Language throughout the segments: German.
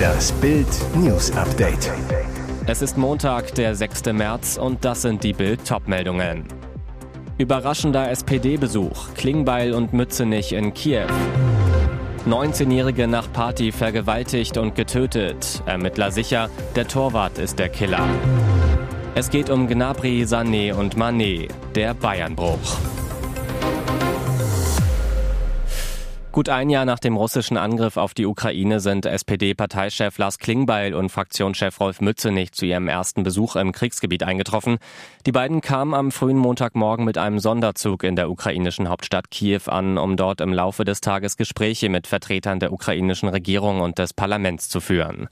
Das Bild News Update. Es ist Montag, der 6. März und das sind die Bild Topmeldungen. Überraschender SPD-Besuch, Klingbeil und Mützenich in Kiew. 19-Jährige nach Party vergewaltigt und getötet. Ermittler sicher, der Torwart ist der Killer. Es geht um Gnabry, Sané und Manet, der Bayernbruch. Gut ein Jahr nach dem russischen Angriff auf die Ukraine sind SPD-Parteichef Lars Klingbeil und Fraktionschef Rolf Mützenich zu ihrem ersten Besuch im Kriegsgebiet eingetroffen. Die beiden kamen am frühen Montagmorgen mit einem Sonderzug in der ukrainischen Hauptstadt Kiew an, um dort im Laufe des Tages Gespräche mit Vertretern der ukrainischen Regierung und des Parlaments zu führen.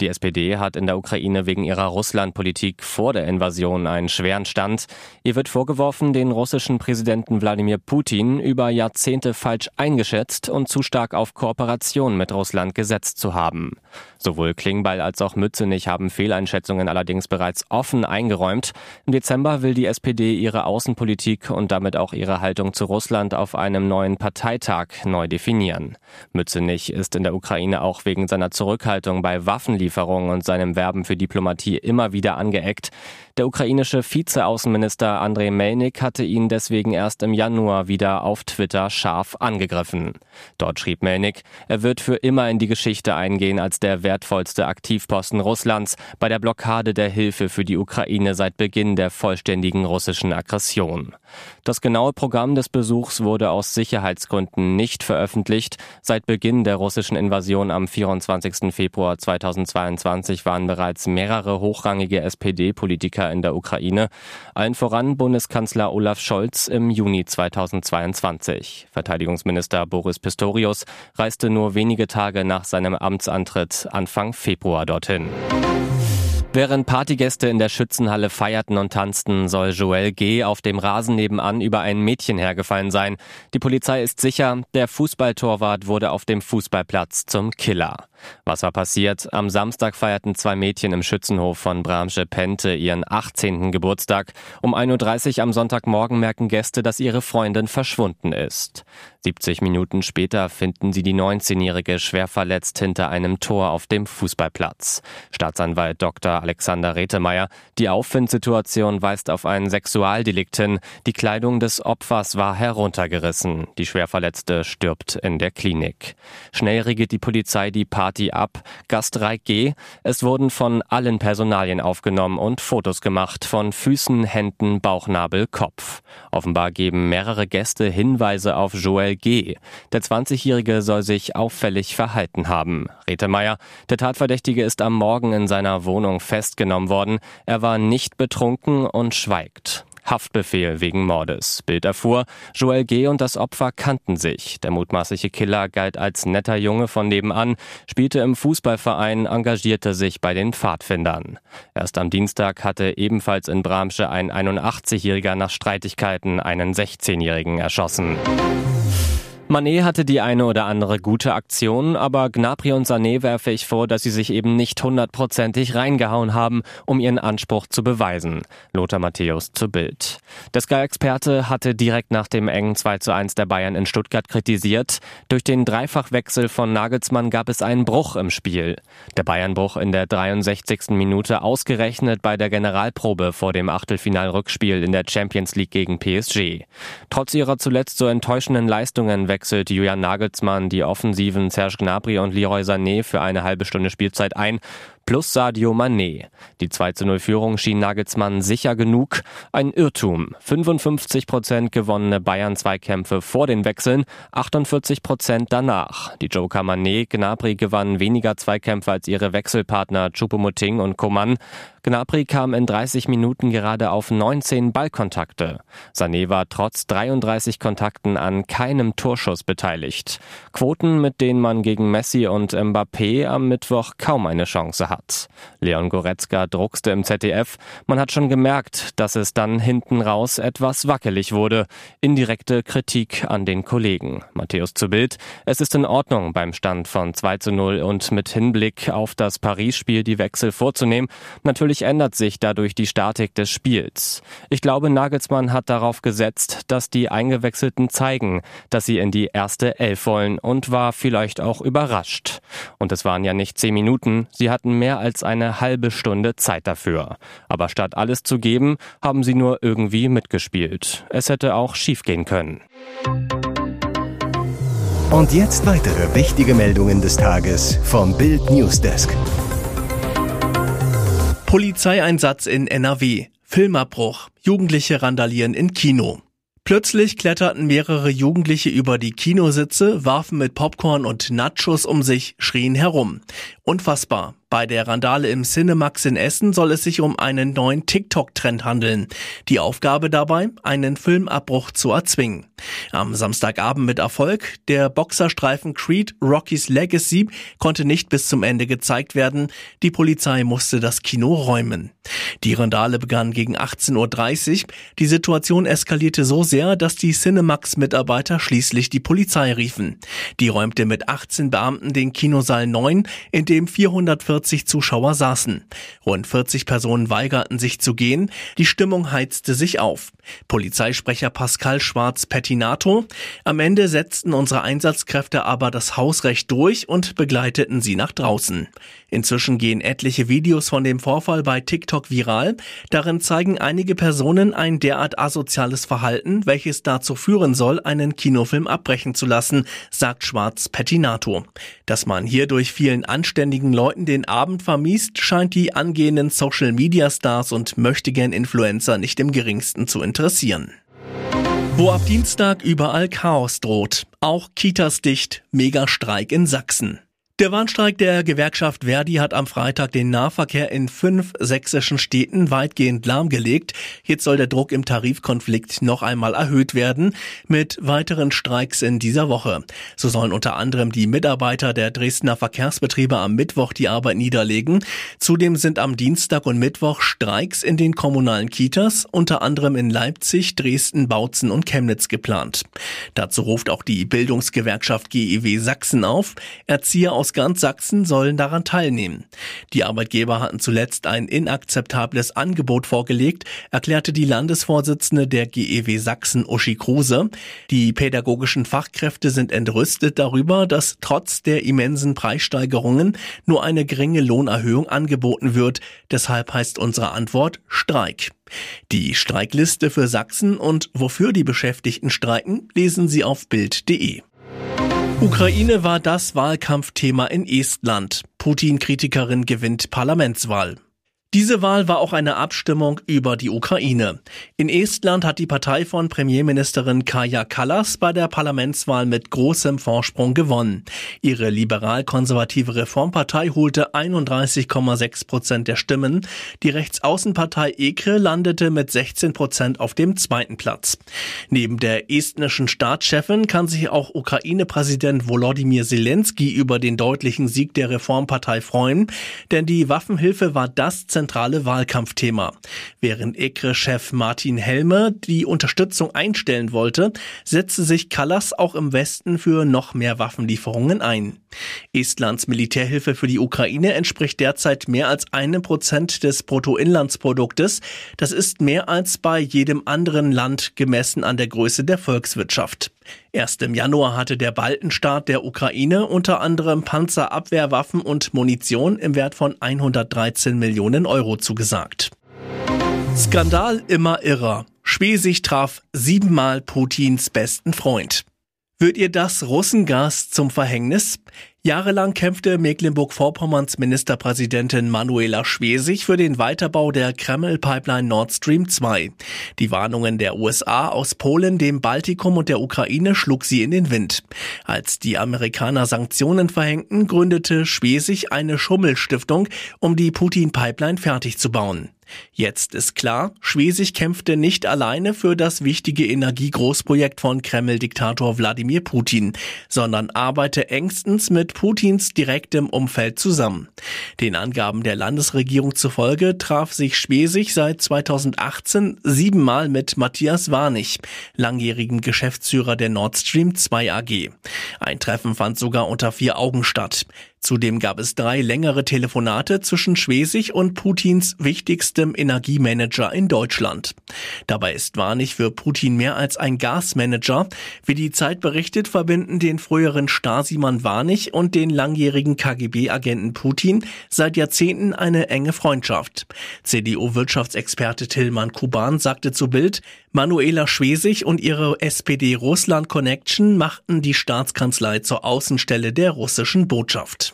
Die SPD hat in der Ukraine wegen ihrer Russlandpolitik vor der Invasion einen schweren Stand. Ihr wird vorgeworfen, den russischen Präsidenten Wladimir Putin über Jahrzehnte falsch eingeschätzt und zu stark auf Kooperation mit Russland gesetzt zu haben. Sowohl Klingbeil als auch Mützenich haben Fehleinschätzungen allerdings bereits offen eingeräumt. Im Dezember will die SPD ihre Außenpolitik und damit auch ihre Haltung zu Russland auf einem neuen Parteitag neu definieren. Mützenich ist in der Ukraine auch wegen seiner Zurückhaltung bei Waffenlieferungen Waffenlieferungen und seinem Werben für Diplomatie immer wieder angeeckt. Der ukrainische Vizeaußenminister Andrei Melnik hatte ihn deswegen erst im Januar wieder auf Twitter scharf angegriffen. Dort schrieb Melnik, er wird für immer in die Geschichte eingehen als der wertvollste Aktivposten Russlands bei der Blockade der Hilfe für die Ukraine seit Beginn der vollständigen russischen Aggression. Das genaue Programm des Besuchs wurde aus Sicherheitsgründen nicht veröffentlicht. Seit Beginn der russischen Invasion am 24. Februar 2022 waren bereits mehrere hochrangige SPD-Politiker in der Ukraine, allen voran Bundeskanzler Olaf Scholz im Juni 2022. Verteidigungsminister Boris Pistorius reiste nur wenige Tage nach seinem Amtsantritt Anfang Februar dorthin. Während Partygäste in der Schützenhalle feierten und tanzten, soll Joel G. auf dem Rasen nebenan über ein Mädchen hergefallen sein. Die Polizei ist sicher, der Fußballtorwart wurde auf dem Fußballplatz zum Killer. Was war passiert? Am Samstag feierten zwei Mädchen im Schützenhof von Bramsche Pente ihren 18. Geburtstag. Um 1.30 Uhr am Sonntagmorgen merken Gäste, dass ihre Freundin verschwunden ist. 70 Minuten später finden sie die 19-Jährige schwer verletzt hinter einem Tor auf dem Fußballplatz. Staatsanwalt Dr. Alexander Retemeyer, die Auffindsituation weist auf ein Sexualdelikt hin. Die Kleidung des Opfers war heruntergerissen. Die Schwerverletzte stirbt in der Klinik. Schnell regelt die Polizei die Party Party ab. Gast 3G. Es wurden von allen Personalien aufgenommen und Fotos gemacht von Füßen, Händen, Bauchnabel, Kopf. Offenbar geben mehrere Gäste Hinweise auf Joel G. Der 20-Jährige soll sich auffällig verhalten haben. Retemeyer, der Tatverdächtige ist am Morgen in seiner Wohnung festgenommen worden. Er war nicht betrunken und schweigt. Haftbefehl wegen Mordes. Bild erfuhr, Joel G. und das Opfer kannten sich. Der mutmaßliche Killer galt als netter Junge von nebenan, spielte im Fußballverein, engagierte sich bei den Pfadfindern. Erst am Dienstag hatte ebenfalls in Bramsche ein 81-Jähriger nach Streitigkeiten einen 16-Jährigen erschossen. Manet hatte die eine oder andere gute Aktion, aber Gnabry und Sané werfe ich vor, dass sie sich eben nicht hundertprozentig reingehauen haben, um ihren Anspruch zu beweisen. Lothar Matthäus zu Bild. Der Sky-Experte hatte direkt nach dem engen 2 zu 1 der Bayern in Stuttgart kritisiert. Durch den Dreifachwechsel von Nagelsmann gab es einen Bruch im Spiel. Der Bayernbruch in der 63. Minute ausgerechnet bei der Generalprobe vor dem Achtelfinalrückspiel in der Champions League gegen PSG. Trotz ihrer zuletzt so enttäuschenden Leistungen wechselt Julian Nagelsmann die Offensiven Serge Gnabry und Leroy Sané für eine halbe Stunde Spielzeit ein. Plus Sadio Mané. Die 2 zu 0 Führung schien Nagelsmann sicher genug. Ein Irrtum. 55 Prozent gewonnene Bayern-Zweikämpfe vor den Wechseln, 48 Prozent danach. Die Joker Mané, Gnabry gewannen weniger Zweikämpfe als ihre Wechselpartner Choupo-Moting und Coman. Gnabry kam in 30 Minuten gerade auf 19 Ballkontakte. Sané war trotz 33 Kontakten an keinem Torschuss beteiligt. Quoten, mit denen man gegen Messi und Mbappé am Mittwoch kaum eine Chance hat. Leon Goretzka druckste im ZDF. Man hat schon gemerkt, dass es dann hinten raus etwas wackelig wurde. Indirekte Kritik an den Kollegen. Matthäus zu Bild. Es ist in Ordnung, beim Stand von 2 zu 0 und mit Hinblick auf das Paris-Spiel die Wechsel vorzunehmen. Natürlich ändert sich dadurch die Statik des Spiels. Ich glaube, Nagelsmann hat darauf gesetzt, dass die Eingewechselten zeigen, dass sie in die erste Elf wollen und war vielleicht auch überrascht. Und es waren ja nicht zehn Minuten, sie hatten mehr als eine halbe Stunde Zeit dafür. Aber statt alles zu geben, haben sie nur irgendwie mitgespielt. Es hätte auch schiefgehen können. Und jetzt weitere wichtige Meldungen des Tages vom Bild Newsdesk. Polizeieinsatz in NRW. Filmabbruch. Jugendliche randalieren in Kino. Plötzlich kletterten mehrere Jugendliche über die Kinositze, warfen mit Popcorn und Nachos um sich, schrien herum. Unfassbar. Bei der Randale im Cinemax in Essen soll es sich um einen neuen TikTok-Trend handeln. Die Aufgabe dabei, einen Filmabbruch zu erzwingen. Am Samstagabend mit Erfolg. Der Boxerstreifen Creed Rocky's Legacy konnte nicht bis zum Ende gezeigt werden. Die Polizei musste das Kino räumen. Die Randale begann gegen 18.30 Uhr. Die Situation eskalierte so sehr, dass die Cinemax-Mitarbeiter schließlich die Polizei riefen. Die räumte mit 18 Beamten den Kinosaal 9, in dem 440 Zuschauer saßen. Rund 40 Personen weigerten sich zu gehen. Die Stimmung heizte sich auf. Polizeisprecher Pascal Schwarz-Pettinato. Am Ende setzten unsere Einsatzkräfte aber das Hausrecht durch und begleiteten sie nach draußen. Inzwischen gehen etliche Videos von dem Vorfall bei TikTok viral. Darin zeigen einige Personen ein derart asoziales Verhalten, welches dazu führen soll, einen Kinofilm abbrechen zu lassen, sagt Schwarz-Pettinato. Dass man hier durch vielen anständigen Leuten den Abend vermiest, scheint die angehenden Social-Media-Stars und möchtegern Influencer nicht im geringsten zu interessieren. Wo ab Dienstag überall Chaos droht. Auch Kitas dicht, Megastreik in Sachsen. Der Warnstreik der Gewerkschaft Verdi hat am Freitag den Nahverkehr in fünf sächsischen Städten weitgehend lahmgelegt. Jetzt soll der Druck im Tarifkonflikt noch einmal erhöht werden mit weiteren Streiks in dieser Woche. So sollen unter anderem die Mitarbeiter der Dresdner Verkehrsbetriebe am Mittwoch die Arbeit niederlegen. Zudem sind am Dienstag und Mittwoch Streiks in den kommunalen Kitas, unter anderem in Leipzig, Dresden, Bautzen und Chemnitz geplant. Dazu ruft auch die Bildungsgewerkschaft GEW Sachsen auf. Erzieher aus aus ganz Sachsen sollen daran teilnehmen. Die Arbeitgeber hatten zuletzt ein inakzeptables Angebot vorgelegt, erklärte die Landesvorsitzende der GEW Sachsen Uschi Kruse. Die pädagogischen Fachkräfte sind entrüstet darüber, dass trotz der immensen Preissteigerungen nur eine geringe Lohnerhöhung angeboten wird. Deshalb heißt unsere Antwort Streik. Die Streikliste für Sachsen und wofür die Beschäftigten streiken, lesen Sie auf Bild.de. Ukraine war das Wahlkampfthema in Estland. Putin-Kritikerin gewinnt Parlamentswahl. Diese Wahl war auch eine Abstimmung über die Ukraine. In Estland hat die Partei von Premierministerin Kaja Kallas bei der Parlamentswahl mit großem Vorsprung gewonnen. Ihre liberal-konservative Reformpartei holte 31,6 Prozent der Stimmen. Die Rechtsaußenpartei EKRE landete mit 16 Prozent auf dem zweiten Platz. Neben der estnischen Staatschefin kann sich auch Ukraine-Präsident Volodymyr Zelensky über den deutlichen Sieg der Reformpartei freuen, denn die Waffenhilfe war das zentrale Wahlkampfthema. Während EKRE-Chef Martin Helme die Unterstützung einstellen wollte, setzte sich Kallas auch im Westen für noch mehr Waffenlieferungen ein. Estlands Militärhilfe für die Ukraine entspricht derzeit mehr als einem Prozent des Bruttoinlandsproduktes. Das ist mehr als bei jedem anderen Land gemessen an der Größe der Volkswirtschaft. Erst im Januar hatte der Baltenstaat der Ukraine unter anderem Panzerabwehrwaffen und Munition im Wert von 113 Millionen Euro zugesagt. Skandal immer irrer. Schwesig traf siebenmal Putins besten Freund. Wird ihr das Russengas zum Verhängnis? Jahrelang kämpfte Mecklenburg-Vorpommerns Ministerpräsidentin Manuela Schwesig für den Weiterbau der Kreml-Pipeline Nord Stream 2. Die Warnungen der USA aus Polen, dem Baltikum und der Ukraine schlug sie in den Wind. Als die Amerikaner Sanktionen verhängten, gründete Schwesig eine Schummelstiftung, um die Putin-Pipeline fertig zu bauen. Jetzt ist klar, Schwesig kämpfte nicht alleine für das wichtige Energiegroßprojekt von Kreml-Diktator Wladimir Putin, sondern arbeite engstens mit Putins direktem Umfeld zusammen. Den Angaben der Landesregierung zufolge traf sich Schwesig seit 2018 siebenmal mit Matthias Warnig, langjährigen Geschäftsführer der Nord Stream 2 AG. Ein Treffen fand sogar unter vier Augen statt. Zudem gab es drei längere Telefonate zwischen Schwesig und Putins wichtigstem Energiemanager in Deutschland. Dabei ist Warnig für Putin mehr als ein Gasmanager. Wie die Zeit berichtet, verbinden den früheren Stasi-Mann Warnig und den langjährigen KGB-Agenten Putin seit Jahrzehnten eine enge Freundschaft. CDU-Wirtschaftsexperte Tillmann Kuban sagte zu Bild, Manuela Schwesig und ihre SPD-Russland-Connection machten die Staatskanzlei zur Außenstelle der russischen Botschaft.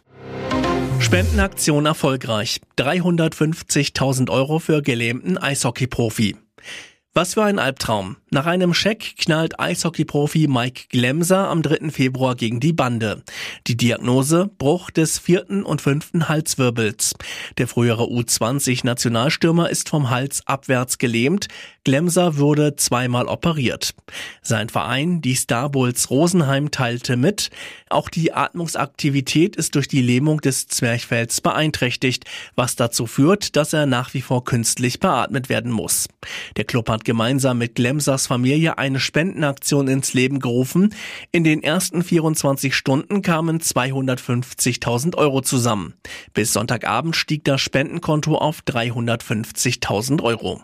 Spendenaktion erfolgreich. 350.000 Euro für gelähmten Eishockey-Profi. Was für ein Albtraum. Nach einem Scheck knallt Eishockey-Profi Mike Glemser am 3. Februar gegen die Bande. Die Diagnose Bruch des vierten und fünften Halswirbels. Der frühere U20-Nationalstürmer ist vom Hals abwärts gelähmt. Glemser wurde zweimal operiert. Sein Verein, die Star Bulls Rosenheim, teilte mit, auch die Atmungsaktivität ist durch die Lähmung des Zwerchfells beeinträchtigt, was dazu führt, dass er nach wie vor künstlich beatmet werden muss. Der Club hat gemeinsam mit Glemsers Familie eine Spendenaktion ins Leben gerufen. In den ersten 24 Stunden kamen 250.000 Euro zusammen. Bis Sonntagabend stieg das Spendenkonto auf 350.000 Euro.